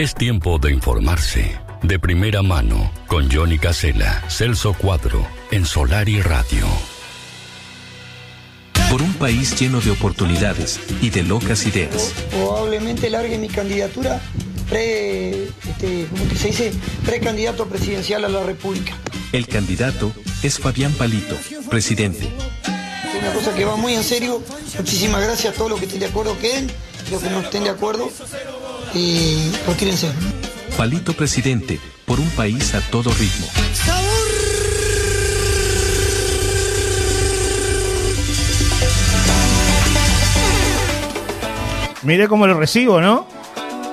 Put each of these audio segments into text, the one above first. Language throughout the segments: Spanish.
Es tiempo de informarse. De primera mano, con Johnny Casella, Celso Cuadro, en Solar y Radio. Por un país lleno de oportunidades y de locas ideas. Probablemente largue mi candidatura pre, este, ¿cómo que se dice? Precandidato presidencial a la República. El candidato es Fabián Palito, presidente. Es una cosa que va muy en serio. Muchísimas gracias a todos los que estén de acuerdo que él, los que no estén de acuerdo. Y retírense. Palito presidente, por un país a todo ritmo. Mire cómo lo recibo, ¿no?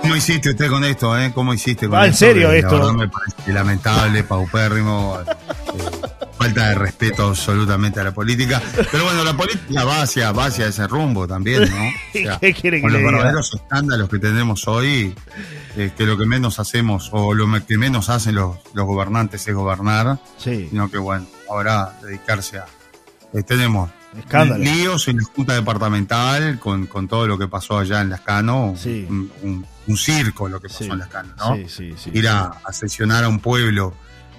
¿Cómo hiciste usted con esto, eh? ¿Cómo hiciste con Ah, ¿en serio esto? Me parece lamentable, paupérrimo, eh, falta de respeto absolutamente a la política. Pero bueno, la política va hacia, va hacia ese rumbo también, ¿no? O ¿Qué quiere que con los diga? verdaderos escándalos que tenemos hoy, eh, que lo que menos hacemos o lo que menos hacen los, los gobernantes es gobernar, Sí, sino que bueno, ahora dedicarse a... eh, tenemos escándalo. líos en la Junta Departamental con, con todo lo que pasó allá en Lascano, Sí. un, un- un circo lo que pasó Sí, en Lascano, ¿no? sí, sí, sí. Ir a, a sesionar a un pueblo,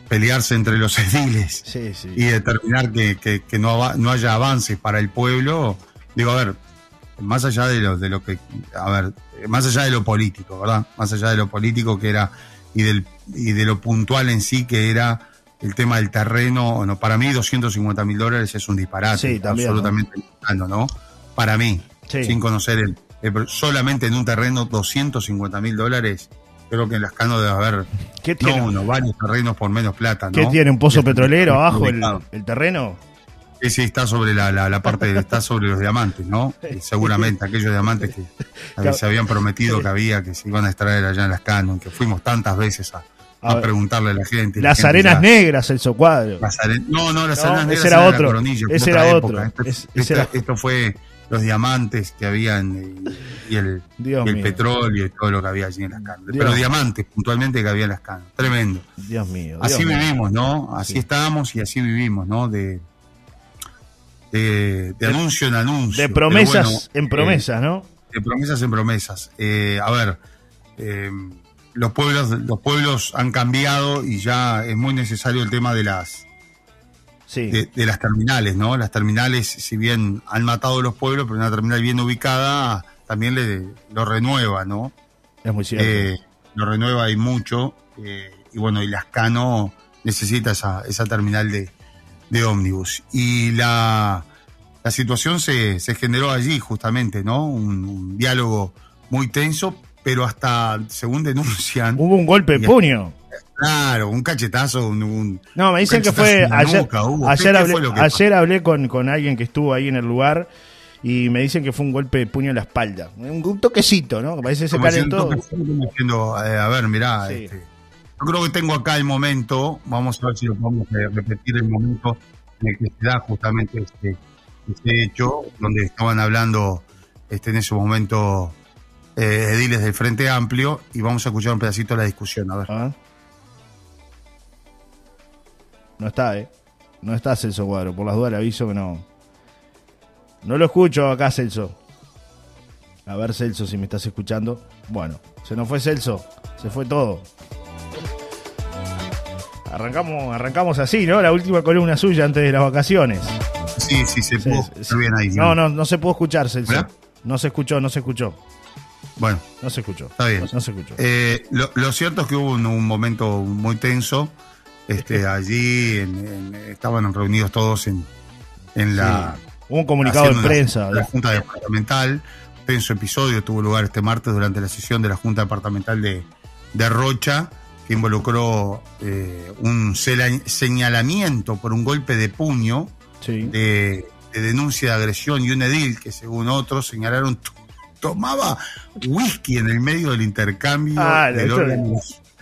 pelearse entre los ediles Sí, sí. y determinar que, que- que no, no haya avances para el pueblo, digo, a ver, más allá de lo, de lo que, a ver, más allá de lo político, ¿verdad? Más allá de lo político que era y, del, y de lo puntual en sí que era el tema del terreno, no, para mí 250 mil dólares es un disparate, Sí, también, absolutamente lejano, ¿no? Para mí, sin conocer el, el- solamente en un terreno 250 mil dólares, creo que en Lascano debe haber ¿Qué no tiene? uno, varios terrenos por menos plata, ¿no? ¿Qué tiene? ¿Un pozo Es- petrolero abajo el, terreno? Sí, sí, está sobre la, la, la parte, de- está sobre los diamantes, ¿no? Eh, Seguramente aquellos diamantes que se habían prometido que había, que se iban a extraer allá en las Canon, que fuimos tantas veces a, A preguntarle a la gente. la Las gente arenas ya- negras, el socuadro. las are- No, no, las No, arenas negras era la otro, coronilla, ese otra era época. otro, Esto, es- esto- ese era- esto fue los diamantes que habían eh, y el, y petróleo y todo lo que había allí en las. Dios. Pero diamantes puntualmente que había en las Canon. Tremendo. Dios mío. Así mío. vivimos, ¿no? Así Sí. estábamos y así vivimos, ¿no? De, de, de anuncio en anuncio. De promesas bueno, en eh, promesas, ¿no? de promesas en promesas. Eh, a ver, eh, los pueblos, los pueblos han cambiado y ya es muy necesario el tema de las Sí. de, de las terminales, ¿no? Las terminales, si bien han matado los pueblos, pero una terminal bien ubicada también le lo renueva, ¿no? es muy cierto. Eh, lo renueva y mucho. eh, y bueno, y Lascano necesita esa, esa terminal de, de ómnibus. Y la, la situación se, se generó allí, justamente, ¿no? Un, un diálogo muy tenso, pero hasta, según denuncian, Hubo un golpe de puño. Claro, un cachetazo, un. un- No, me dicen que fue ayer. nuca. Ayer ¿Qué- qué hablé, fue lo que ayer hablé con, con alguien que estuvo ahí en el lugar y me dicen que fue un golpe de puño en la espalda. Un, un toquecito, ¿no? Que parece que se diciendo, eh, a ver, mirá, Sí. este, yo creo que tengo acá el momento, vamos a ver si lo podemos eh, repetir el momento en el que se da justamente este, este hecho, donde estaban hablando este, en ese momento eh, ediles del Frente Amplio, y vamos a escuchar un pedacito de la discusión, a ver. Ah. No está, ¿eh? No está Celso Cuadro. Por las dudas le aviso que no. No lo escucho acá, Celso. A ver, Celso, si me estás escuchando. Bueno, se nos fue Celso. Se fue todo. Arrancamos, arrancamos así, ¿no? La última columna suya antes de las vacaciones. Sí, sí, se pudo escuchar bien ahí. No, no, no se pudo escuchar, Celso. No se escuchó, no se escuchó. Bueno, No se escuchó. Está bien. No se escuchó. Eh, lo, lo cierto es que hubo un, un momento muy tenso. Este, allí en- en- estaban reunidos todos en, en la. Sí. Hubo un comunicado de haciendo la- prensa. La, Junta Departamental. Tenso episodio tuvo lugar este martes durante la sesión de la Junta Departamental de, de Rocha, que involucró eh, un señalamiento por un golpe de puño Sí. de, de denuncia de agresión y un edil que, según otros, señalaron to- tomaba whisky en el medio del intercambio Ah, del legislativo.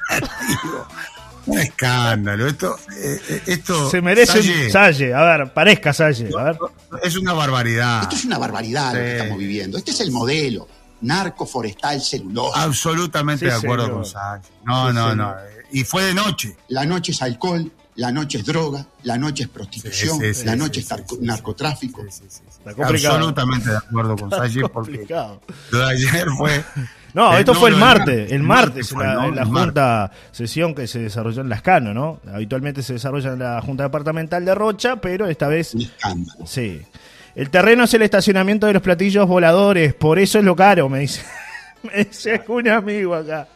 Un escándalo. Esto, eh, eh, esto Se merece Salle, un Salle. A ver, parezca Salle. A ver. es una barbaridad. Esto es una barbaridad lo que estamos viviendo. Este es el modelo. Narco, forestal, celulosa. Absolutamente Sí, de acuerdo señor. con Salle. No, Sí, no, señor. no. Y fue de noche. La noche es alcohol, la noche es droga, la noche es prostitución, Sí, sí, sí, la noche sí, es narco- sí, sí. narcotráfico. Sí, sí, sí, sí. Está complicado. Absolutamente de acuerdo con Sayi porque Complicado. lo de ayer fue. No, esto fue el martes, el martes, fue, la, ¿no? en la martes. junta sesión que se desarrolló en Lascano, ¿no? Habitualmente se desarrolla en la Junta Departamental de Rocha, pero esta vez Un escándalo. sí. El terreno es el estacionamiento de los platillos voladores, por eso es lo caro, me dice. me dice un amigo acá.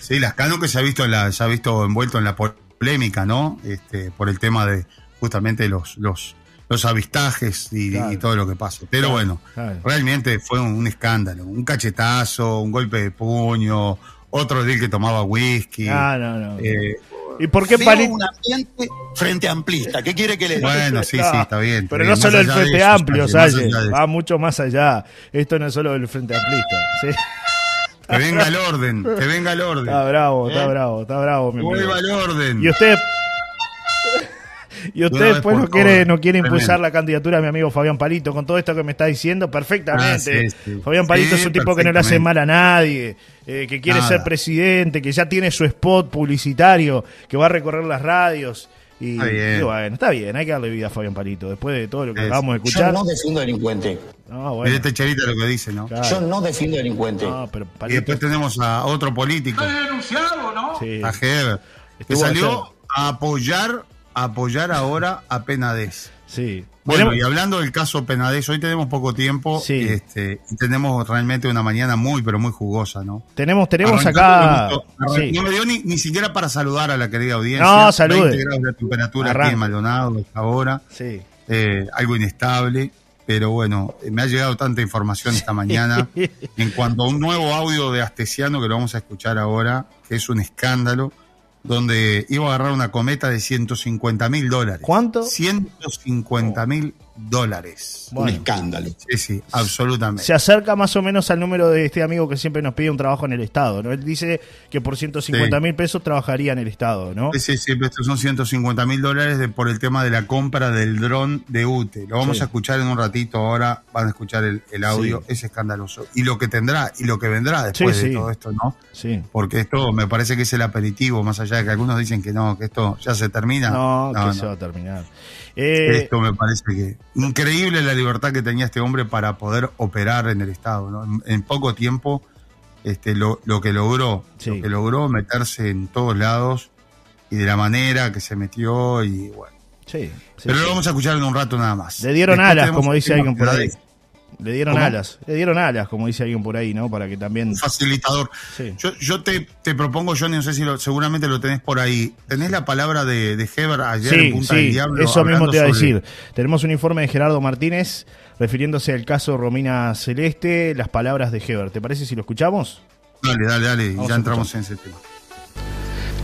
Sí, Lascano que se ha visto en la, se ha visto envuelto en la polémica, ¿no? Este, por el tema de justamente los, los, los avistajes y, Claro. y todo lo que pasa. Pero Claro, bueno, claro. realmente fue un, un escándalo, un cachetazo, un golpe de puño, otro del que tomaba whisky. Ah, no, no. Eh, ¿Y por qué Palito? un ambiente frente amplista. ¿Qué quiere que le diga? bueno, sí, sí, está bien. Pero está no solo el Frente eso, Amplio, Salle, va mucho más allá. Esto no es solo el Frente Amplista. ¿sí? Que venga el orden, que venga el orden. Está bravo, está ¿Eh? bravo, está bravo, mi vuelva el orden. Y usted. Y usted después no quiere, no quiere impulsar la candidatura de mi amigo Fabián Palito con todo esto que me está diciendo perfectamente. Ah, sí, sí. Fabián Palito Sí, es un tipo que no le hace mal a nadie, eh, que quiere Nada. ser presidente, que ya tiene su spot publicitario, que va a recorrer las radios. Y, Está bien. y bueno, está bien, hay que darle vida a Fabián Palito. Después de todo lo que Es- acabamos de Yo escuchar. no defiendo delincuente. No, Mire bueno. este charita lo que dice, ¿no? claro. Yo no defiendo delincuente. No, pero Y después tenemos a otro político, sí. a Heber, que salió a apoyar, a apoyar ahora a Penades. Sí. Bueno, y hablando del caso Penades, hoy tenemos poco tiempo Sí. este, y tenemos realmente una mañana muy, pero muy jugosa, ¿no? tenemos, tenemos Arrancando acá. sí. No me dio ni, ni siquiera para saludar a la querida audiencia. No, salude. 20 grados de temperatura aquí Arranca. en Maldonado a esta hora. Sí. eh, algo inestable, pero bueno, me ha llegado tanta información esta mañana en cuanto a un nuevo audio de Astesiano que lo vamos a escuchar ahora, que es un escándalo, donde iba a agarrar una cometa de 150 mil dólares. ¿Cuánto? 150 mil dólares. Un escándalo. Sí, sí, absolutamente. se acerca más o menos al número de este amigo que siempre nos pide un trabajo en el Estado, ¿no? Él dice que por 150 mil pesos trabajaría en el Estado, ¿no? Sí, sí, estos son 150 mil dólares de- por el tema de la compra del dron de UTE. Lo vamos Sí. a escuchar en un ratito ahora, van a escuchar el, el audio, Sí. es escandaloso. Y lo que tendrá y lo que vendrá después Sí, de todo esto, ¿no? Sí. Porque esto me parece que es el aperitivo, más allá de que algunos dicen que no, que esto ya se termina. No, que no. se va a terminar. Eh, Esto me parece que increíble la libertad que tenía este hombre para poder operar en el Estado, ¿no? En, en poco tiempo, este, lo, lo que logró, Sí. lo que logró meterse en todos lados y de la manera que se metió y bueno. sí, sí, Pero lo vamos a escuchar en un rato nada más. Le dieron Después alas, como dice alguien por ahí. Le dieron ¿Cómo? alas. Le dieron alas, como dice alguien por ahí, ¿no? Para que también. Un facilitador. Sí. Yo, yo te, te propongo, Johnny, no sé si lo- seguramente lo tenés por ahí. ¿Tenés la palabra de, de Heber ayer en Sí, Punta del sí, Diablo? eso mismo te iba a sobre- decir. Tenemos un informe de Gerardo Martínez refiriéndose al caso Romina Celeste, las palabras de Heber. ¿Te parece si lo escuchamos? Dale, dale, dale, y Vamos ya entramos en ese tema.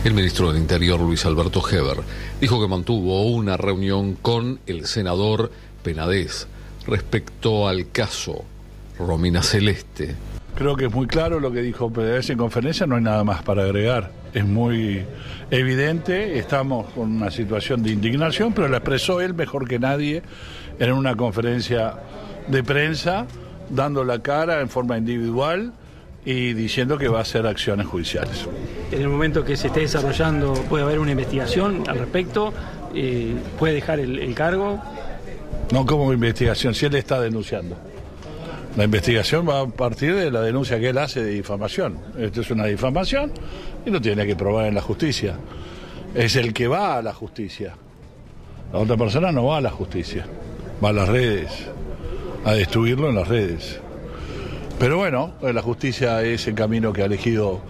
El ministro del Interior, Luis Alberto Heber, dijo que mantuvo una reunión con el senador Penadez respecto al caso Romina Celeste. Creo que es muy claro lo que dijo PDS en conferencia, no hay nada más para agregar. Es muy evidente, estamos con una situación de indignación, pero la expresó él mejor que nadie en una conferencia de prensa, dando la cara en forma individual y diciendo que va a hacer acciones judiciales. En el momento que se esté desarrollando puede haber una investigación al respecto, eh, puede dejar el, el cargo. No como investigación, si él está denunciando. La investigación va a partir de la denuncia que él hace de difamación. Esto es una difamación y lo tiene que probar en la justicia. Es el que va a la justicia. La otra persona no va a la justicia, va a las redes, a destruirlo en las redes. Pero bueno, la justicia es el camino que ha elegido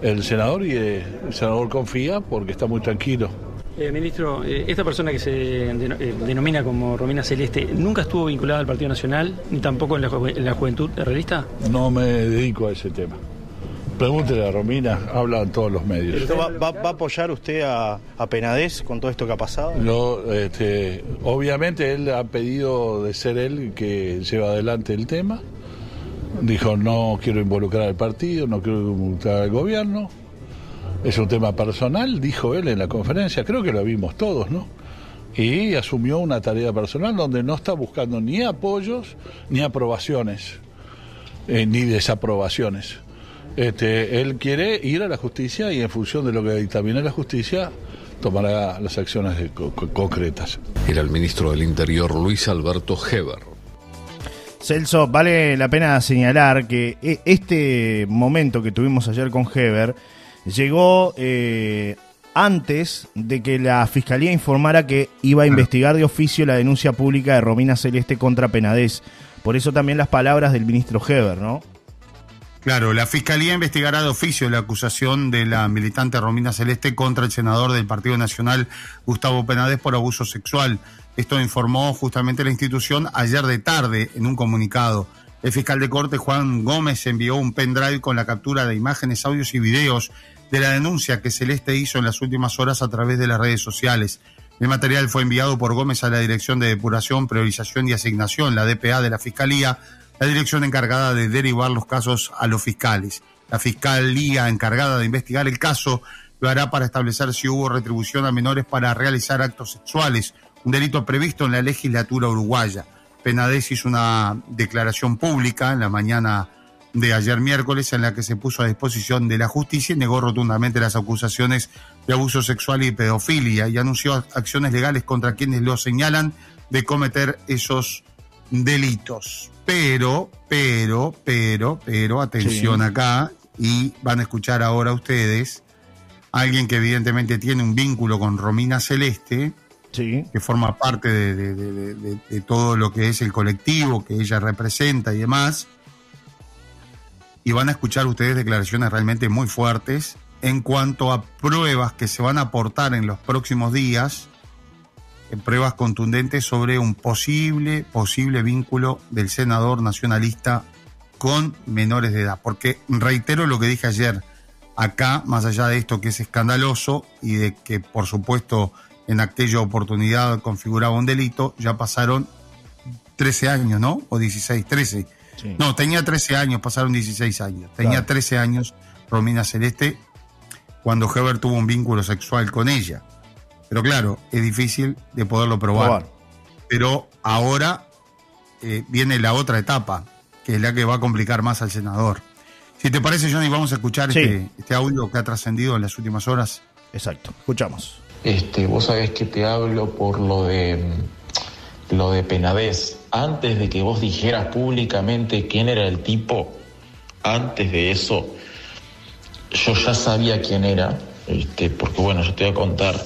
el senador y el senador confía porque está muy tranquilo. Eh, ministro, eh, esta persona que se deno- eh, denomina como Romina Celeste, ¿nunca estuvo vinculada al Partido Nacional, ni tampoco en la, ju- en la juventud realista? No me dedico a ese tema. Pregúntele a Romina, hablan todos los medios. ¿Va, va- va a apoyar usted a, a Penades con todo esto que ha pasado? Lo, este, obviamente él ha pedido de ser él que lleva adelante el tema. Dijo, no quiero involucrar al partido, no quiero involucrar al gobierno. Es un tema personal, dijo él en la conferencia, creo que lo vimos todos, ¿no? Y asumió una tarea personal donde no está buscando ni apoyos ni aprobaciones, eh, ni desaprobaciones. Este, él quiere ir a la justicia y en función de lo que dictamine la justicia, tomará las acciones de- co- co- concretas. Era el ministro del Interior Luis Alberto Heber. Celso, vale la pena señalar que e- este momento que tuvimos ayer con Heber llegó eh, antes de que la Fiscalía informara que iba a investigar de oficio la denuncia pública de Romina Celeste contra Penadez. Por eso también las palabras del ministro Heber, ¿no? Claro, la Fiscalía investigará de oficio la acusación de la militante Romina Celeste contra el senador del Partido Nacional, Gustavo Penades, por abuso sexual. Esto informó justamente la institución ayer de tarde en un comunicado. El fiscal de corte, Juan Gómez, envió un pendrive con la captura de imágenes, audios y videos de la denuncia que Celeste hizo en las últimas horas a través de las redes sociales. El material fue enviado por Gómez a la Dirección de Depuración, Priorización y Asignación, la DPA de la Fiscalía, la dirección encargada de derivar los casos a los fiscales. La Fiscalía encargada de investigar el caso lo hará para establecer si hubo retribución a menores para realizar actos sexuales, un delito previsto en la legislatura uruguaya. Penades hizo una declaración pública en la mañana de ayer miércoles en la que se puso a disposición de la justicia y negó rotundamente las acusaciones de abuso sexual y pedofilia y anunció acciones legales contra quienes lo señalan de cometer esos delitos. Pero, pero, pero, pero, atención Sí. acá, y van a escuchar ahora ustedes a alguien que evidentemente tiene un vínculo con Romina Celeste, Sí. que forma parte de, de- de- de- de- de todo lo que es el colectivo que ella representa y demás. Y van a escuchar ustedes declaraciones realmente muy fuertes en cuanto a pruebas que se van a aportar en los próximos días, en pruebas contundentes sobre un posible, posible vínculo del senador nacionalista con menores de edad. Porque reitero lo que dije ayer, acá, más allá de esto que es escandaloso y de que por supuesto en aquella oportunidad configuraba un delito, ya pasaron 13 años, ¿no? O 16, 13. Sí. No, tenía 13 años, pasaron 16 años. Tenía Claro. 13 años Romina Celeste cuando Heber tuvo un vínculo sexual con ella. Pero claro, es difícil de poderlo probar. Probar. Pero ahora eh, viene la otra etapa, que es la que va a complicar más al senador. Si te parece, Johnny, vamos a escuchar Sí. este, este audio que ha trascendido en las últimas horas. Exacto. Escuchamos. Este, vos sabés que te hablo por lo de lo de Penadez. Antes de que vos dijeras públicamente quién era el tipo, antes de eso, yo ya sabía quién era, este, porque bueno, yo te voy a contar,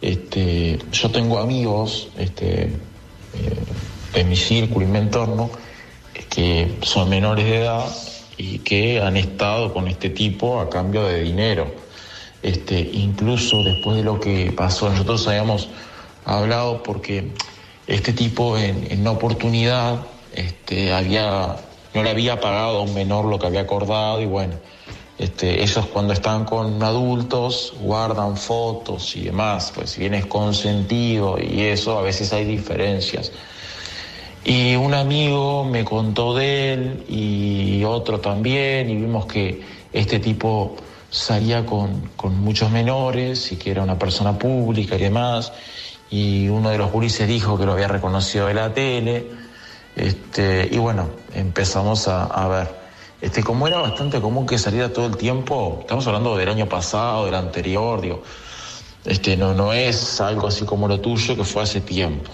este, yo tengo amigos, este, eh, de mi círculo y mi entorno, que son menores de edad y que han estado con este tipo a cambio de dinero. Este, incluso después de lo que pasó, nosotros habíamos hablado porque este tipo en, una oportunidad este, había, no le había pagado a un menor lo que había acordado y bueno, este, ellos cuando están con adultos guardan fotos y demás, pues si bien es consentido y eso, a veces hay diferencias. Y un amigo me contó de él y otro también y vimos que este tipo salía con, con muchos menores y que era una persona pública y demás. Y uno de los gurises dijo que lo había reconocido de la tele. Este, y bueno, empezamos a, a ver. Este, como era bastante común que saliera todo el tiempo, estamos hablando del año pasado, del anterior, digo, este, no, no es algo así como lo tuyo que fue hace tiempo.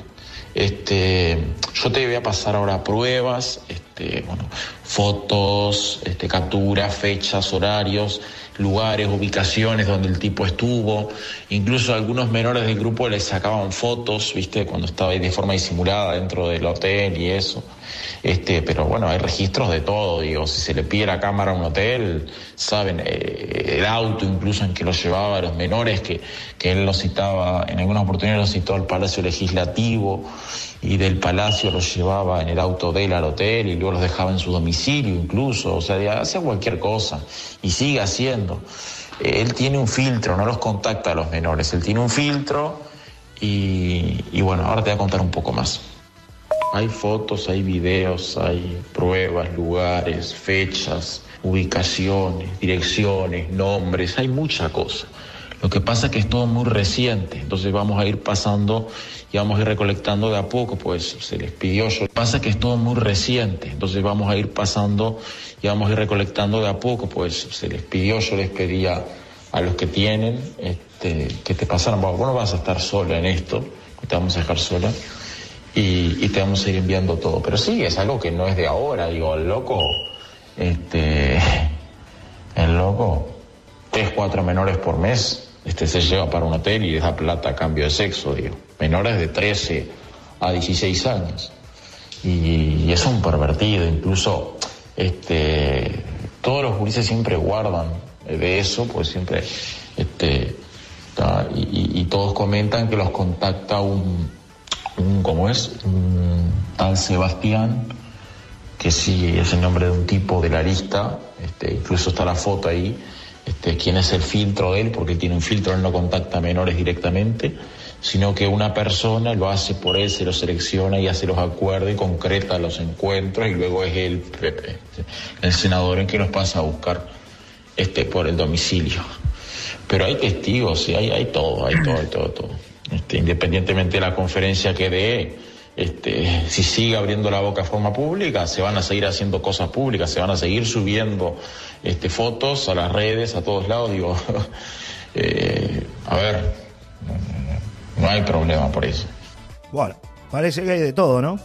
Este, yo te voy a pasar ahora pruebas, este, bueno, fotos, este, capturas, fechas, horarios, lugares, ubicaciones donde el tipo estuvo. Incluso algunos menores del grupo le sacaban fotos, viste, cuando estaba ahí de forma disimulada dentro del hotel y eso. Este, pero bueno, hay registros de todo, digo, si se le pide la cámara a un hotel, saben, eh, el auto incluso en que lo llevaba a los menores, que, que él lo citaba, en algunas oportunidades lo citó al Palacio Legislativo y del Palacio los llevaba en el auto de él al hotel y luego los dejaba en su domicilio incluso, o sea, hacía cualquier cosa y sigue haciendo. Eh, Él tiene un filtro, no los contacta a los menores, él tiene un filtro y, y bueno, ahora te voy a contar un poco más. Hay fotos, hay videos, hay pruebas, lugares, fechas, ubicaciones, direcciones, nombres, hay mucha cosa. Lo que pasa es que es todo muy reciente, entonces vamos a ir pasando y vamos a ir recolectando de a poco, pues se les pidió. Lo que pasa es que es todo muy reciente, entonces vamos a ir pasando y vamos a ir recolectando de a poco, pues se les pidió, yo les pedía a los que tienen, este, que te pasaron, vos no vas a estar solo en esto, te vamos a dejar sola y, y te vamos a ir enviando todo. Pero sí, es algo que no es de ahora, digo, el loco, este, el loco, tres, cuatro menores por mes, este se lleva para un hotel y les da plata a cambio de sexo, digo. Menores de 13 a 16 años. Y, y es un pervertido, incluso este, todos los juristas siempre guardan de eso, pues siempre, este, y- y todos comentan que los contacta un, un ¿cómo es? Un tal Sebastián, que sí es el nombre de un tipo de la lista, este, incluso está la foto ahí, este, quién es el filtro de él, porque tiene un filtro, él no contacta a menores directamente, sino que una persona lo hace por él, se lo selecciona y hace los acuerdos y concreta los encuentros y luego es Pepe, el senador en que los pasa a buscar este, por el domicilio. Pero hay testigos, hay, hay todo, hay todo, hay todo, todo. Este, independientemente de la conferencia que dé, este, si sigue abriendo la boca de forma pública, se van a seguir haciendo cosas públicas, se van a seguir subiendo este, fotos a las redes, a todos lados. Digo, eh, a ver, no, no hay problema por eso. Bueno, parece que hay de todo, ¿no?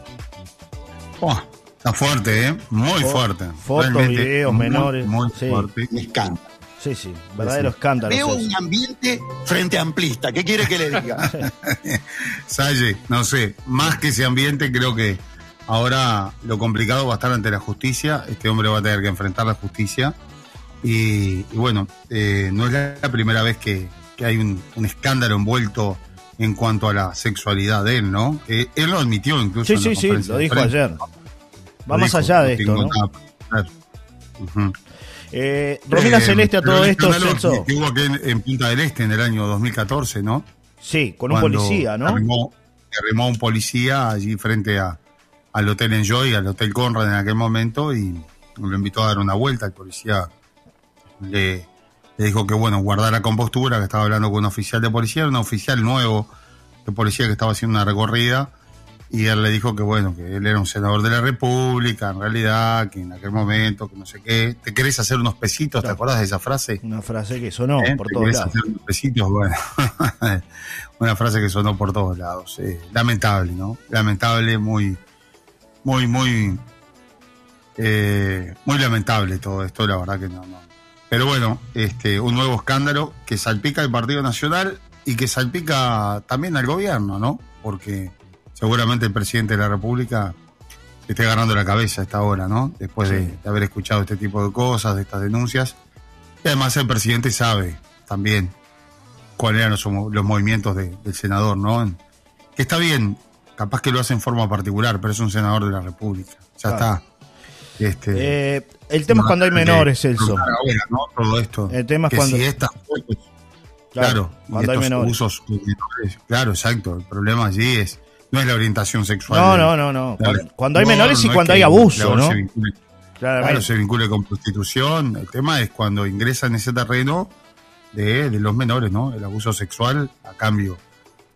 Está fuerte, ¿eh? Muy Fo- fuerte. fotos, Realmente videos, muy, menores. Muy Sí. fuerte. Escándalo. Sí, sí, verdadero escándalo. Veo un ambiente frente amplista. ¿Qué quiere que le diga? Salle, no sé, más que ese ambiente, creo que ahora lo complicado va a estar ante la justicia. Este hombre va a tener que enfrentar la justicia. Y, y bueno, eh, no es la, primera vez que, que hay un, un escándalo envuelto en cuanto a la sexualidad de él, ¿no? Eh, él lo admitió incluso. Sí, en la sí, sí, lo dijo ayer. Va Lo más dijo, allá de esto, ¿no? Eh, Romina Eh, Celeste a todo esto. Que, hubo aquí en, en Punta del Este en el año 2014, ¿no? Sí, con un Cuando policía, ¿no? Arrimó, arrimó un policía allí frente a, al Hotel Enjoy, al Hotel Conrad en aquel momento, y lo invitó a dar una vuelta. El policía le, le dijo que, bueno, guardara compostura, que estaba hablando con un oficial de policía, era un oficial nuevo de policía que estaba haciendo una recorrida, y él le dijo que, bueno, que él era un senador de la República, en realidad, que en aquel momento, que no sé qué. ¿Te querés hacer unos pesitos? ¿Te acordás de esa frase? Una frase que sonó ¿Eh? por ¿Te todos querés lados. hacer unos besitos? Bueno, una frase que sonó por todos lados. eh, lamentable, ¿no? Lamentable, muy, muy, muy, eh, muy lamentable todo esto, la verdad que no, no. Pero bueno, este, un nuevo escándalo que salpica al Partido Nacional y que salpica también al gobierno, ¿no? Porque seguramente el presidente de la República esté agarrando la cabeza a esta hora, ¿no? Después de, de haber escuchado este tipo de cosas, de estas denuncias. Y además el presidente sabe también cuáles eran los, los movimientos de- del senador, ¿no? Que está bien, capaz que lo hace en forma particular, pero es un senador de la República. Ya Claro. está. Este, Eh, el tema es cuando hay menores, esto. El tema es que cuando- si estas fotos, Claro, claro, cuando hay menores. usos claro, exacto. El problema allí es, no es la orientación sexual. No, no, no, no. Cuando, hay no, menores y no cuando hay abuso, ¿no? se. Claro, se vincule con prostitución. El tema es cuando ingresa en ese terreno de, de los menores, ¿no? El abuso sexual a cambio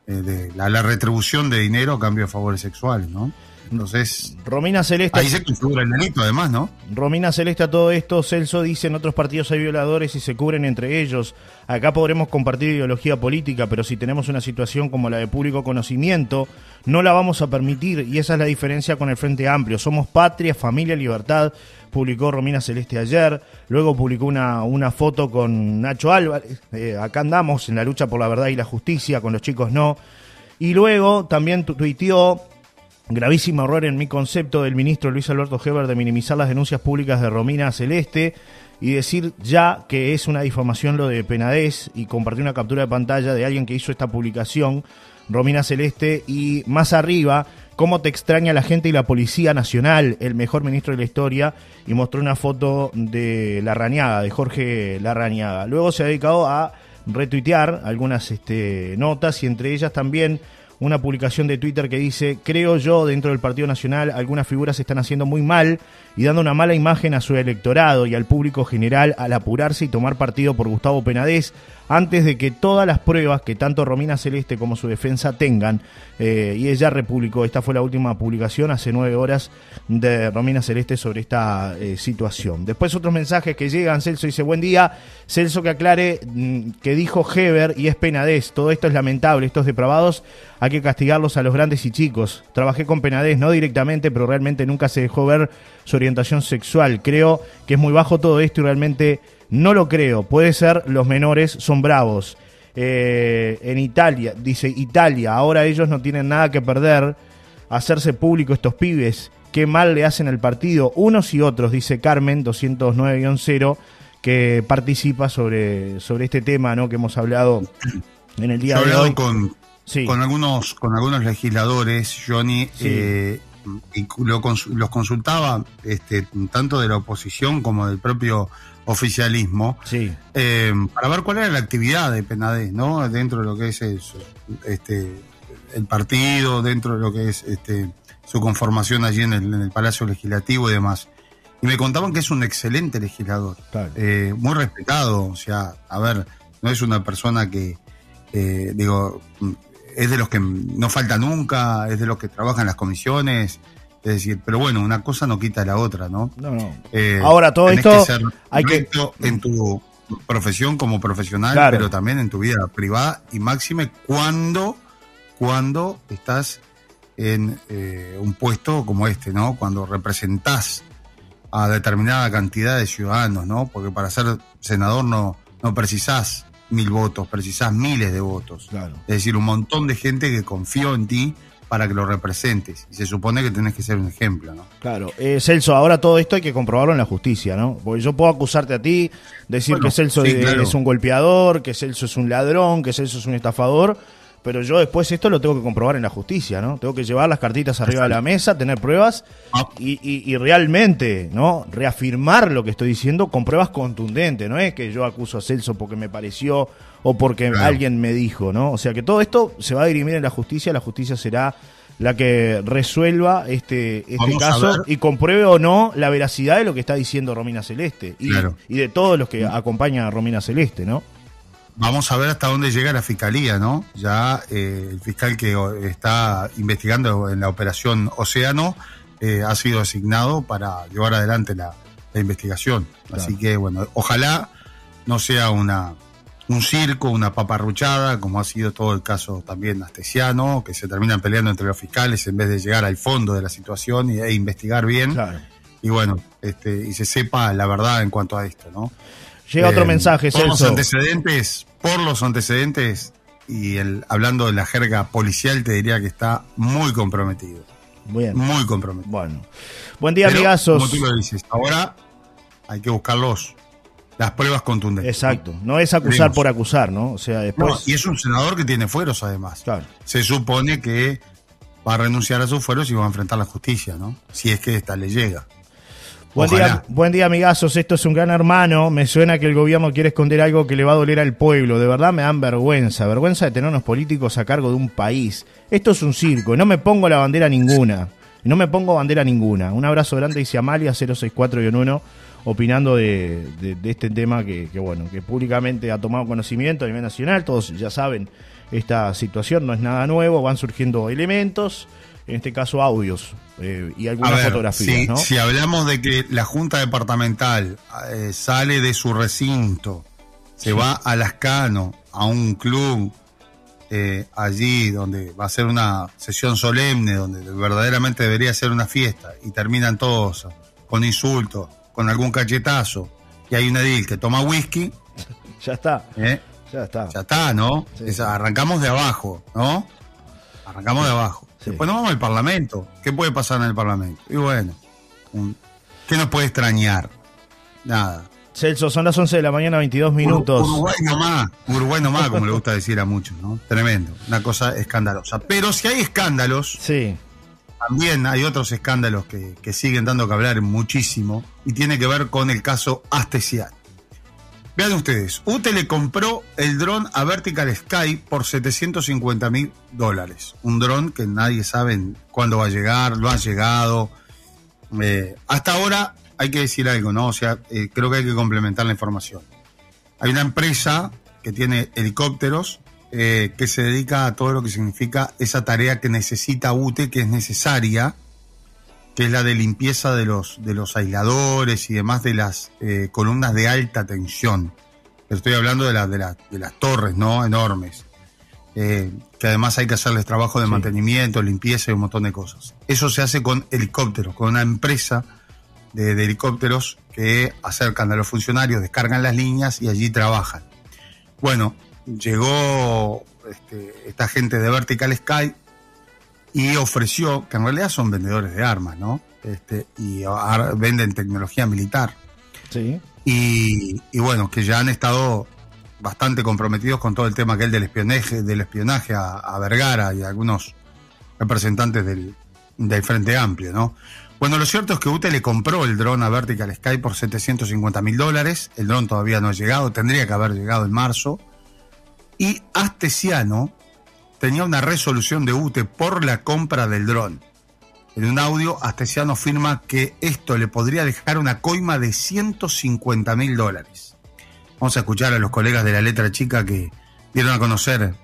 de la, la retribución de dinero a cambio de favores sexuales, ¿no? Entonces, Romina Celeste. ahí se configura el delito, además, ¿no? Romina Celeste a todo esto, Celso dice en otros partidos hay violadores y se cubren entre ellos. Acá podremos compartir ideología política, pero si tenemos una situación como la de público conocimiento, no la vamos a permitir y esa es la diferencia con el Frente Amplio. Somos patria, familia, libertad, publicó Romina Celeste ayer, luego publicó una, una foto con Nacho Álvarez, eh, acá andamos en la lucha por la verdad y la justicia, con los chicos no. Y luego también tu- tuiteó Gravísimo error en mi concepto del ministro Luis Alberto Heber de minimizar las denuncias públicas de Romina Celeste y decir ya que es una difamación lo de Penadez y compartir una captura de pantalla de alguien que hizo esta publicación, Romina Celeste, y más arriba, cómo te extraña la gente y la Policía Nacional, el mejor ministro de la historia, y mostró una foto de Larrañaga, de Jorge Larrañaga. Luego se ha dedicado a retuitear algunas este, notas y entre ellas también una publicación de Twitter que dice, creo yo, dentro del Partido Nacional, algunas figuras se están haciendo muy mal y dando una mala imagen a su electorado y al público general al apurarse y tomar partido por Gustavo Penadez antes de que todas las pruebas que tanto Romina Celeste como su defensa tengan, eh, y ella republicó, esta fue la última publicación hace nueve horas de Romina Celeste sobre esta eh, situación. Después otros mensajes que llegan, Celso dice, buen día, Celso que aclare mm, que dijo Heber y es Penadez, todo esto es lamentable, estos depravados. Hay que castigarlos a los grandes y chicos. Trabajé con Penadez, no directamente, pero realmente nunca se dejó ver su orientación sexual. Creo que es muy bajo todo esto y realmente no lo creo. Puede ser los menores son bravos. Eh, en Italia, dice Italia, ahora ellos no tienen nada que perder. Hacerse público estos pibes. Qué mal le hacen al partido. Unos y otros, dice Carmen 209-0, que participa sobre, sobre este tema ¿no? que hemos hablado en el día de hoy. Con, con, algunos, con algunos legisladores, Johnny, eh, los consultaba este, tanto de la oposición como del propio oficialismo, sí. Eh, para ver cuál era la actividad de Penadez, ¿no? Dentro de lo que es este, el partido, dentro de lo que es este, su conformación allí en el, Palacio Legislativo y demás. Y me contaban que es un excelente legislador, eh, muy respetado, o sea, a ver, no es una persona que, eh, digo, es de los que no falta nunca, es de los que trabajan las comisiones, es decir, pero bueno, una cosa no quita la otra, ¿no? No, no. Eh, Ahora, todo esto. hay que en tu profesión como profesional, pero también en tu vida privada y máxime cuando, cuando estás en eh, un puesto como este, ¿no? Cuando representás a determinada cantidad de ciudadanos, ¿no? Porque para ser senador no, no precisás mil votos, precisás miles de votos. Claro. Es decir, un montón de gente que confió en ti para que lo representes. Y se supone que tenés que ser un ejemplo, ¿no? Claro. Eh, Celso, ahora todo esto hay que comprobarlo en la justicia, ¿no? Porque yo puedo acusarte a ti, decir que Celso es un golpeador, que Celso es un ladrón, que Celso es un estafador, pero yo después esto lo tengo que comprobar en la justicia, ¿no? Tengo que llevar las cartitas arriba de la mesa, tener pruebas ah. y, y, realmente, ¿no? Reafirmar lo que estoy diciendo con pruebas contundentes, no es que yo acuso a Celso porque me pareció o porque alguien me dijo, ¿no? O sea que todo esto se va a dirimir en la justicia, la justicia será la que resuelva este, este caso y compruebe o no la veracidad de lo que está diciendo Romina Celeste y, y de todos los que acompañan a Romina Celeste, ¿no? Vamos a ver hasta dónde llega la fiscalía, ¿no? Ya eh, el fiscal que está investigando en la operación Océano eh, ha sido asignado para llevar adelante la, investigación. Así que, bueno, ojalá no sea una un circo, una paparruchada, como ha sido todo el caso también astesiano, que se terminan peleando entre los fiscales en vez de llegar al fondo de la situación e investigar bien. Y bueno, este, y se sepa la verdad en cuanto a esto, ¿no? Llega otro eh, mensaje, Por los antecedentes, por los antecedentes, y el, hablando de la jerga policial, te diría que está muy comprometido. Bien. Muy comprometido. Bueno. Buen día, amigazos. Como tú lo dices, ahora hay que buscarlos las pruebas contundentes. Exacto. No es acusar por acusar, ¿no? O sea, después. y es un senador que tiene fueros, además. Claro. Se supone que va a renunciar a sus fueros y va a enfrentar la justicia, ¿no? Si es que esta le llega. Buen día, buen día, amigazos. Esto es un gran hermano. Me suena que el gobierno quiere esconder algo que le va a doler al pueblo. De verdad me dan vergüenza. Vergüenza de tener unos políticos a cargo de un país. Esto es un circo. No me pongo la bandera ninguna. No me pongo bandera ninguna. Un abrazo grande, dice Amalia 064-1, opinando de, este tema que, que, bueno, que públicamente ha tomado conocimiento a nivel nacional. Todos ya saben esta situación, no es nada nuevo. Van surgiendo elementos en este caso audios eh, y algunas fotografías. Si, hablamos de que la Junta Departamental eh, sale de su recinto, se va a Lascano, a un club eh, allí donde va a ser una sesión solemne, donde verdaderamente debería ser una fiesta, y terminan todos con insultos, con algún cachetazo, y hay un edil que toma whisky. ya está. Ya está. Ya está, ¿no? arrancamos de abajo, ¿no? Arrancamos de abajo. Después nos vamos al Parlamento. ¿Qué puede pasar en el Parlamento? Y bueno, ¿qué nos puede extrañar? Nada. Celso, son las 11 de la mañana, 22 minutos. Uruguay nomás, Uruguay nomás, como le gusta decir a muchos, ¿no? Tremendo, una cosa escandalosa. Pero si hay escándalos, sí. también hay otros escándalos que, que siguen dando que hablar muchísimo y tiene que ver con el caso Astesiat. Vean ustedes, UTE le compró el dron a Vertical Sky por 750 mil dólares. Un dron que nadie sabe cuándo va a llegar, no ha llegado. Eh, hasta ahora hay que decir algo, ¿no? O sea, eh, creo que hay que complementar la información. Hay una empresa que tiene helicópteros eh, que se dedica a todo lo que significa esa tarea que necesita UTE, que es necesaria, que es la de limpieza de los, de los aisladores y demás de las eh, columnas de alta tensión. Estoy hablando de, la, de, de las torres, ¿no? Enormes. Eh, que además hay que hacerles trabajo de mantenimiento, limpieza y un montón de cosas. Eso se hace con helicópteros, con una empresa de, helicópteros que acercan a los funcionarios, descargan las líneas y allí trabajan. Bueno, llegó este, esta gente de Vertical Sky y ofreció, que en realidad son vendedores de armas, ¿no? Este, y venden tecnología militar. Sí. Y, bueno, que ya han estado bastante comprometidos con todo el tema que el del espionaje, del espionaje a, Vergara y a algunos representantes del, del Frente Amplio, ¿no? Bueno, lo cierto es que UTE le compró el dron a Vertical Sky por 750 mil dólares. El dron todavía no ha llegado, tendría que haber llegado en marzo. Y Astesiano, tenía una resolución de UTE por la compra del dron. En un audio, Astesiano afirma que esto le podría dejar una coima de 150 mil dólares. Vamos a escuchar a los colegas de la letra chica que dieron a conocer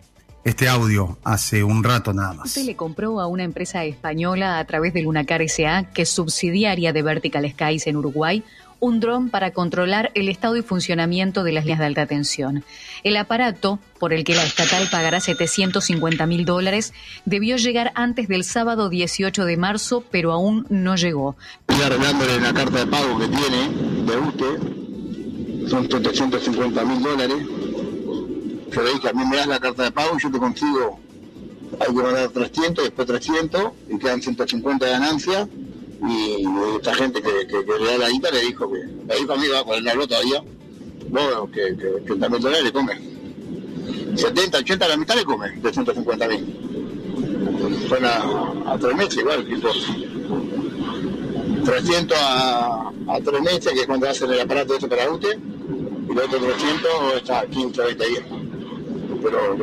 este audio hace un rato nada más. UTE le compró a una empresa española a través de Lunacar SA, que es subsidiaria de Vertical Skies en Uruguay, un dron para controlar el estado y funcionamiento de las líneas de alta tensión. El aparato, por el que la estatal pagará 750 mil dólares, debió llegar antes del sábado 18 de marzo, pero aún no llegó. Arreglándole la carta de pago que tiene de UTE, son 750 mil dólares. Le dije, a mí me das la carta de pago y yo te consigo, hay que mandar 300, después 300, y quedan 150 de ganancia y esta gente que, le da la guita le dijo que la dijo a mí va a ponerlo todavía bueno que, que 80 mil dólares le come. 70, 80 a la mitad le come de 150 mil. Son a, tres meses igual que 300 a, a tres meses que es cuando hacen el aparato de este para UTE y los otros 300 está a 15 o 20 días. Pero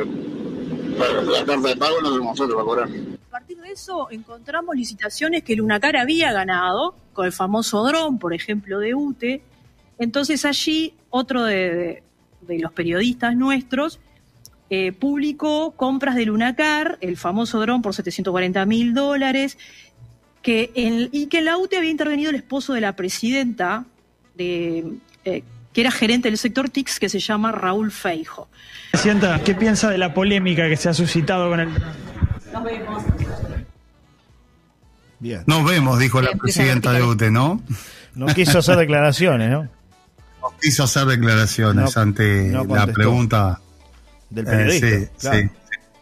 la carta de pago no tenemos nosotros para cobrar partir de eso encontramos licitaciones que Lunacar había ganado, con el famoso dron, por ejemplo, de UTE. Entonces allí otro de, los periodistas nuestros eh, publicó compras de Lunacar, el famoso dron por 740 mil dólares, que y que en la UTE había intervenido el esposo de la presidenta, de, eh, que era gerente del sector TICS, que se llama Raúl Feijo. Presidenta, ¿qué piensa de la polémica que se ha suscitado con el nos vemos. Bien. Nos vemos, dijo la presidenta de UTE, ¿no? No quiso hacer declaraciones, ¿no? No quiso hacer declaraciones ante la pregunta del periodista. sí, sí,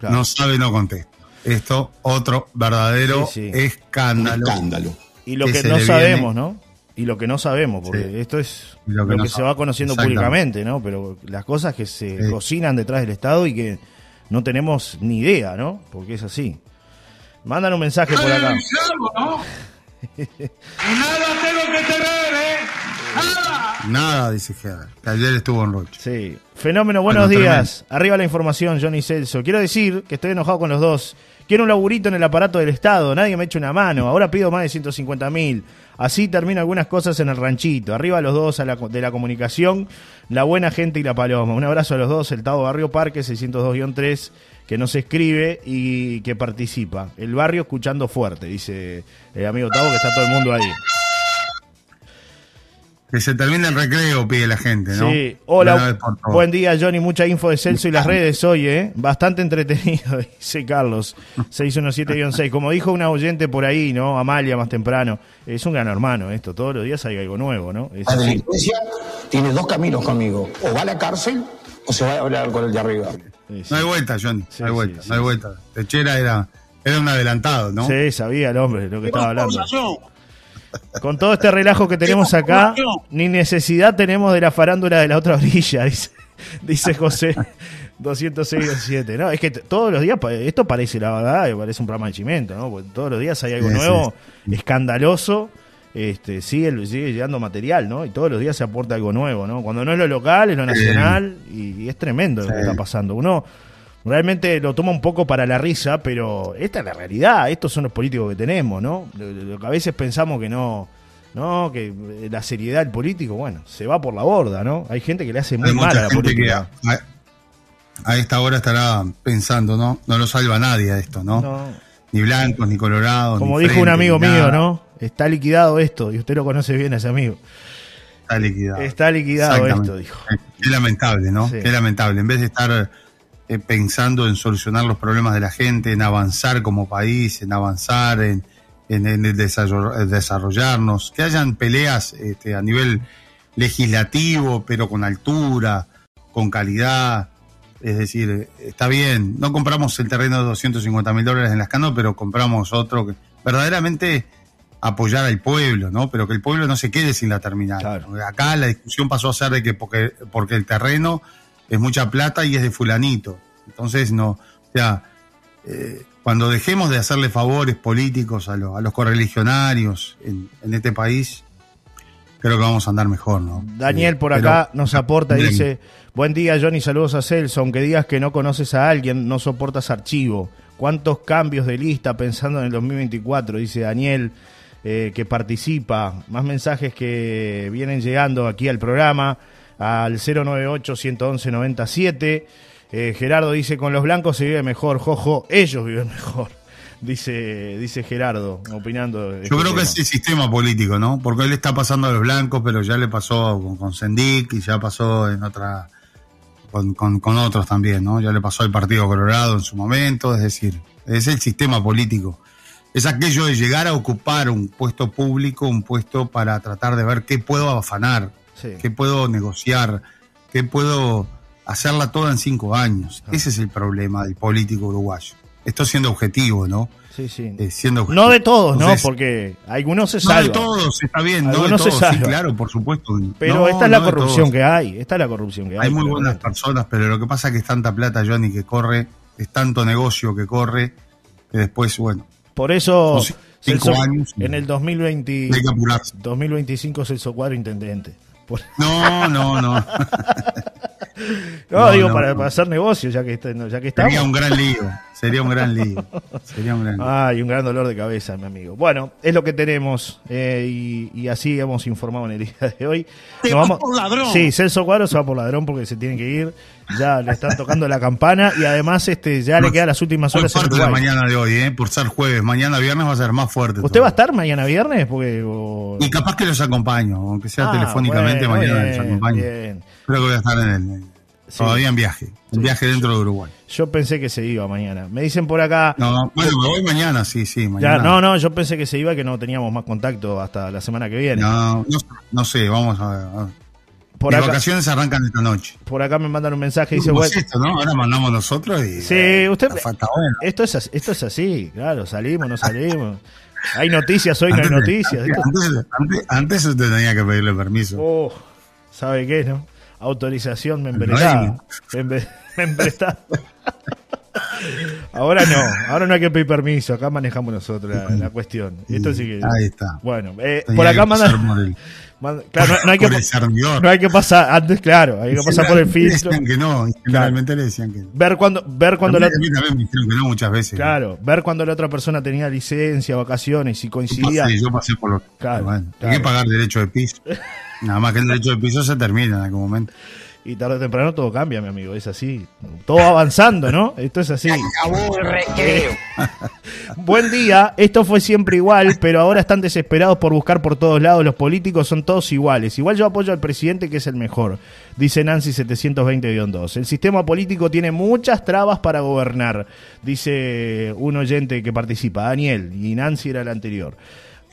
No sabe, no contesta. Esto, otro verdadero escándalo. escándalo. Y lo que, no sabemos, ¿no? Y lo que no sabemos, porque esto es lo que, se va conociendo públicamente, ¿no? Pero las cosas que se cocinan detrás del Estado y que no tenemos ni idea, ¿no? Porque es así. Mandan un mensaje por acá. ¿no? Nada tengo que tener, ¿eh? Nada. Nada, dice que ayer estuvo en Roche. Sí. Fenómeno, buenos días. Arriba la información, Johnny Celso. Quiero decir que estoy enojado con los dos. Quiero un laburito en el aparato del Estado. Nadie me ha hecho una mano. Ahora pido más de 150 mil. Así termino algunas cosas en el ranchito. Arriba los dos de la comunicación, la buena gente y la paloma. Un abrazo a los dos, el Tavo Barrio Parque 602-3, que nos escribe y que participa. El barrio escuchando fuerte, dice el amigo Tavo, que está todo el mundo ahí. Que se termine el recreo, pide la gente, ¿no? Sí. Hola, buen día, Johnny. Mucha info de Celso y las redes hoy, ¿eh? Bastante entretenido, dice Carlos. 617-6. Como dijo una oyente por ahí, ¿no? Amalia, más temprano. Es un gran hermano esto. Todos los días hay algo nuevo, ¿no? la delincuencia tiene dos caminos conmigo. O va a la cárcel o se va a hablar con el de arriba. No hay vuelta, Johnny. no hay vuelta, no hay vuelta. Techera era, era un adelantado, ¿no? Sí, sabía el hombre lo que estaba hablando. Con todo este relajo que tenemos acá, ni necesidad tenemos de la farándula de la otra orilla, dice, dice José 206 No, es que todos los días, esto parece la verdad, parece un programa de chimento, ¿no? Porque todos los días hay algo nuevo, escandaloso, este, sigue, sigue llegando material, ¿no? Y todos los días se aporta algo nuevo, ¿no? Cuando no es lo local, es lo nacional, y, y es tremendo lo que está pasando. Uno realmente lo toma un poco para la risa, pero esta es la realidad, estos son los políticos que tenemos, ¿no? Lo, lo que a veces pensamos que no, no, que eh, la seriedad del político, bueno, se va por la borda, ¿no? Hay gente que le hace muy Hay mal a la política. a, a esta hora estará pensando, ¿no? No lo salva nadie a esto, ¿no? No. Ni blancos, ni colorados. Como ni dijo un amigo mío. ¿no? Está liquidado esto, y usted lo conoce bien a ese amigo. Está liquidado. Está liquidado esto, dijo. Qué lamentable, ¿no? Sí. Qué lamentable. En vez de estar eh, pensando en solucionar los problemas de la gente, en avanzar como país, en avanzar, en, en, en el desarro- desarrollarnos, que hayan peleas este, a nivel legislativo, pero con altura, con calidad. Es decir, está bien, no compramos el terreno de 250 mil dólares en las canas, pero compramos otro que verdaderamente apoyar al pueblo, ¿no? Pero que el pueblo no se quede sin la terminal. Acá la discusión pasó a ser de que porque, porque el terreno es mucha plata y es de fulanito. Entonces, no, o sea, eh, cuando dejemos de hacerle favores políticos a, lo- a los correligionarios en, en este país, creo que vamos a andar mejor, ¿no? Daniel por Pero- acá nos aporta y dice, buen día Johnny, saludos a Celso, aunque digas que no conoces a alguien, no soportas archivo. ¿Cuántos cambios de lista pensando en el 2024? Dice Daniel, eh, que participa. Más mensajes que vienen llegando aquí al programa, al 098-111-97. Eh, Gerardo dice, con los blancos se vive mejor, jojo, ellos viven mejor. Dice, dice Gerardo, opinando. Yo creo que es el sistema político, ¿no? Porque él está pasando a los blancos, pero ya le pasó con, con Sendic y ya pasó en otra. Con, con- con otros también, ¿no? Ya le pasó al Partido Colorado en su momento, es decir, es el sistema político. Es aquello de llegar a ocupar un puesto público, un puesto para tratar de ver qué puedo afanar, Sí. qué puedo negociar, qué puedo hacerla toda en cinco años. Ese es el problema del político uruguayo. Esto siendo objetivo, ¿no? Sí, sí. Eh, siendo objetivo. No de todos, ¿no? Entonces, Porque algunos se no salvan. de todos, está bien, no de Algunos se todos, sí, claro, por supuesto. Pero No, esta es la no corrupción todos. que hay. Esta es la corrupción que hay. Hay muy buenas bueno. personas, pero lo que pasa es que es tanta plata, Johnny, que corre, es tanto negocio que corre, que después, bueno, Por eso, Celso, años en el 2020, hay que apurarse. 2025 Celso Cuadro intendente. Por- No, no, no. No, No, digo, no, para, hacer negocio, ya que, ya que estamos. Sería un gran lío, sería un gran lío. Sería un gran lío. Ay, un gran dolor de cabeza, mi amigo. Bueno, es lo que tenemos eh, y, y así hemos informado en el día de hoy. Te Nos vas por ladrón. Sí, Celso Cuadro se va por ladrón porque se tiene que ir. Ya le están tocando la campana y además este ya le quedan las últimas horas en fuerte la Uruguay. mañana de hoy, ¿eh? por ser jueves. Mañana viernes va a ser más fuerte. ¿Usted va a estar mañana viernes? Porque, o- Y capaz que los acompaño, aunque sea Ah, telefónicamente, bueno, mañana bien, los acompaño. bien. Creo que voy a estar en el. Todavía en viaje. En viaje dentro de Uruguay. Yo pensé que se iba mañana. Me dicen por acá. No, no, bueno, me voy mañana, sí, sí, Ya, mañana. no, no, yo pensé que se iba que no teníamos más contacto hasta la semana que viene. No, no, no sé, vamos a ver. a ver. Por Mis acá- vacaciones arrancan esta noche. Por acá me mandan un mensaje y dice, ¿Cómo bueno, es esto, no? Ahora mandamos nosotros y. Sí, usted. falta bueno. Esto es, as- esto es así, claro, salimos, no salimos. Hay noticias, hoy no hay Antes- noticias. Antes, antes, antes- antes usted tenía que pedirle permiso. Oh, ¿sabe qué, no? Autorización No membretada. Membre- Membretada. Ahora no, ahora no hay que pedir permiso, acá manejamos nosotros la, la cuestión. Esto sí que. Ahí está. Bueno, eh, por acá mandan. manda- claro, no, no hay que, por el servidor. no hay que pasar, antes, claro, hay que pasar por el filtro. decían que no, y generalmente le decían que no. Ver cuando, ver cuando la, mí, a mí también me dijeron que no muchas veces. claro, ver cuando la otra persona tenía licencia, vacaciones y Yo coincidía. pasé, yo pasé por lo Claro, bueno, claro. Hay que pagar derecho de piso. Nada más que el derecho de piso se termina en algún momento. Y tarde o temprano todo cambia, mi amigo, es así. Todo va avanzando, ¿no? Esto es así. Buen día, esto fue siempre igual, pero ahora están desesperados por buscar por todos lados. Los políticos son todos iguales. Igual yo apoyo al presidente que es el mejor, dice Nancy 720-2. El sistema político tiene muchas trabas para gobernar, dice un oyente que participa, Daniel, y Nancy era el anterior.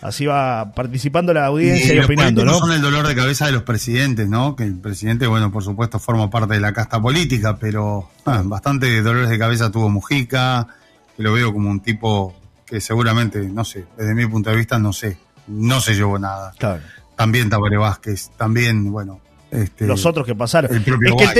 Así va participando la audiencia y, los opinando, ¿no? son el dolor de cabeza de los presidentes, ¿no? Que el presidente, bueno, por supuesto, forma parte de la casta política, pero ah, bastante dolores de cabeza tuvo Mujica, que lo veo como un tipo que seguramente, no sé, desde mi punto de vista, no sé, no se llevó nada. Claro. También Tabaré Vázquez, también, bueno, este, los otros que pasaron. el es, que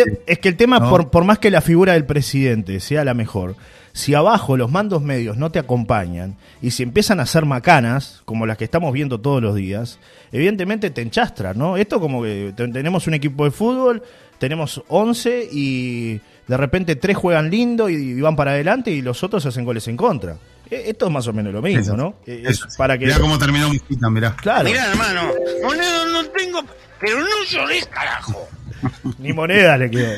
el es que el tema, ¿no? por, por más que la figura del presidente sea la mejor, si abajo los mandos medios no te acompañan y si empiezan a hacer macanas, como las que estamos viendo todos los días, evidentemente te enchastran, ¿no? Esto como que te- tenemos un equipo de fútbol, tenemos 11 y de repente tres juegan lindo y, van para adelante y los otros hacen goles en contra. E- Esto es más o menos lo mismo, Eso, ¿no? Eh, es eso. para que Mirá cómo terminó Mujita, mirá. Claro. Mirá, hermano, moneda no tengo, pero no llorés, carajo. Ni moneda le quedó.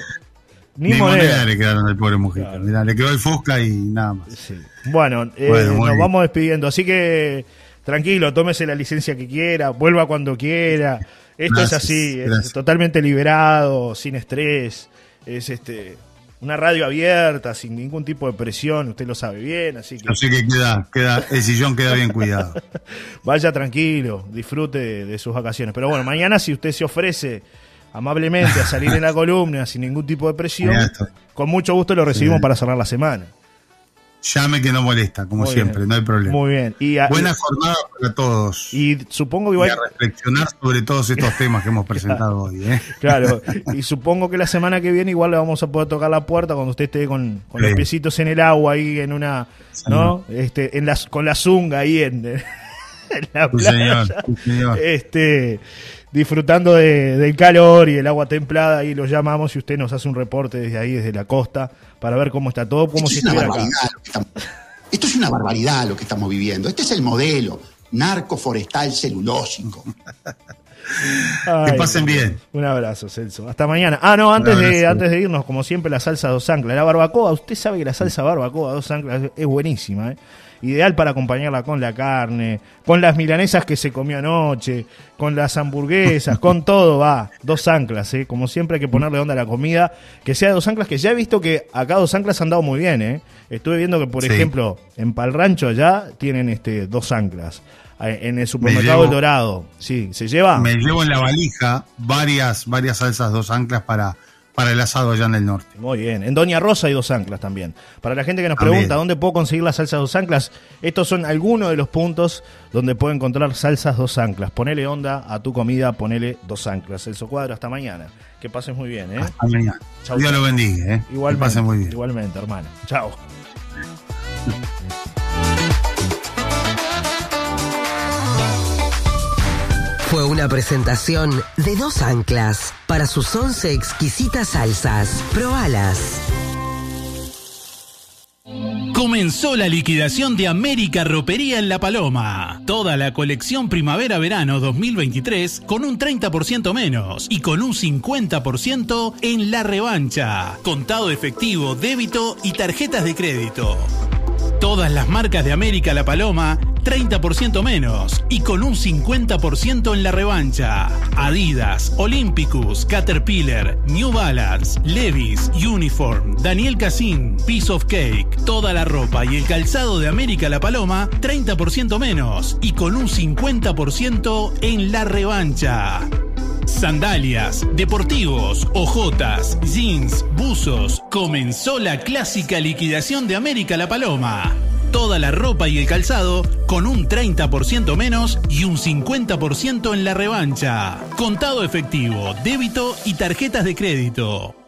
Ni, Ni moneda. moneda le quedaron al pobre Mujica. Mirá, le quedó el Fusca y nada más. Bueno, eh, Bueno, nos bien. vamos despidiendo. Así que tranquilo, tómese la licencia que quiera, vuelva cuando quiera. Esto Gracias, es así, es totalmente liberado, sin estrés. Es este una radio abierta, sin ningún tipo de presión, usted lo sabe bien, así que Así que queda, queda, el sillón queda bien cuidado. vaya tranquilo, disfrute de, de sus vacaciones. Pero bueno, mañana si usted se ofrece amablemente a salir en la columna sin ningún tipo de presión, con mucho gusto lo recibimos Sí. para cerrar la semana. Llame que no molesta, como Muy siempre, bien. no hay problema. Muy bien. Y, a- Buena jornada para todos. y supongo que Y igual a reflexionar sobre todos estos temas que hemos presentado hoy. ¿eh? Claro, y supongo que la semana que viene igual le vamos a poder tocar la puerta cuando usted esté con, con los piecitos en el agua ahí en una, ¿no? Este, en las, con la zunga ahí en, en la Sí, playa. señor, sí, señor. Este, disfrutando de- del calor y el agua templada y lo llamamos y usted nos hace un reporte desde ahí, desde la costa, para ver cómo está todo, como Esto si es una estuviera acá. barbaridad lo que estamos- Esto es una barbaridad lo que estamos viviendo. Este es el modelo narco forestal celulósico. Ay, Que pasen bien. Un abrazo, Celso. Hasta mañana. Ah, no, antes de, antes de irnos, como siempre, la salsa dos anclas. La barbacoa, usted sabe que la salsa barbacoa dos anclas es buenísima, ¿eh? Ideal para acompañarla con la carne, con las milanesas que se comió anoche, con las hamburguesas, con todo, va. Dos anclas, ¿eh? Como siempre hay que ponerle onda a la comida, que sea dos anclas, que ya he visto que acá dos anclas han dado muy bien, ¿eh? Estuve viendo que, por Sí. ejemplo, en Palrancho allá tienen este dos anclas. En el supermercado El Dorado, sí, se lleva. Me llevo en la valija varias, varias salsas dos anclas para, para el asado allá en el norte. Muy bien. En Doña Rosa hay dos anclas también. Para la gente que nos También. pregunta dónde puedo conseguir las salsas dos anclas, estos son algunos de los puntos donde puedo encontrar salsas dos anclas. Ponele onda a tu comida, ponele dos anclas. Celso Cuadro, hasta mañana. Que pases muy bien, ¿eh? Hasta mañana. Chau, Dios chau. lo bendiga, ¿eh? Igualmente, Que pasen muy bien. igualmente, hermano. Chao. Una presentación de dos anclas para sus 11 exquisitas salsas. Probalas. Comenzó la liquidación de América Ropería en La Paloma. Toda la colección primavera-verano 2023 con un 30% menos y con un 50% en la revancha. Contado efectivo, débito y tarjetas de crédito. Todas las marcas de América La Paloma, 30% menos y con un 50% en la revancha. Adidas, Olympicus, Caterpillar, New Balance, Levi's, Uniform, Daniel Cassin, Piece of Cake. Toda la ropa y el calzado de América La Paloma, 30% menos y con un 50% en la revancha. Sandalias, deportivos, ojotas, jeans, buzos. Comenzó la clásica liquidación de América La Paloma. Toda la ropa y el calzado con un 30% menos y un 50% en la revancha. Contado efectivo, débito y tarjetas de crédito.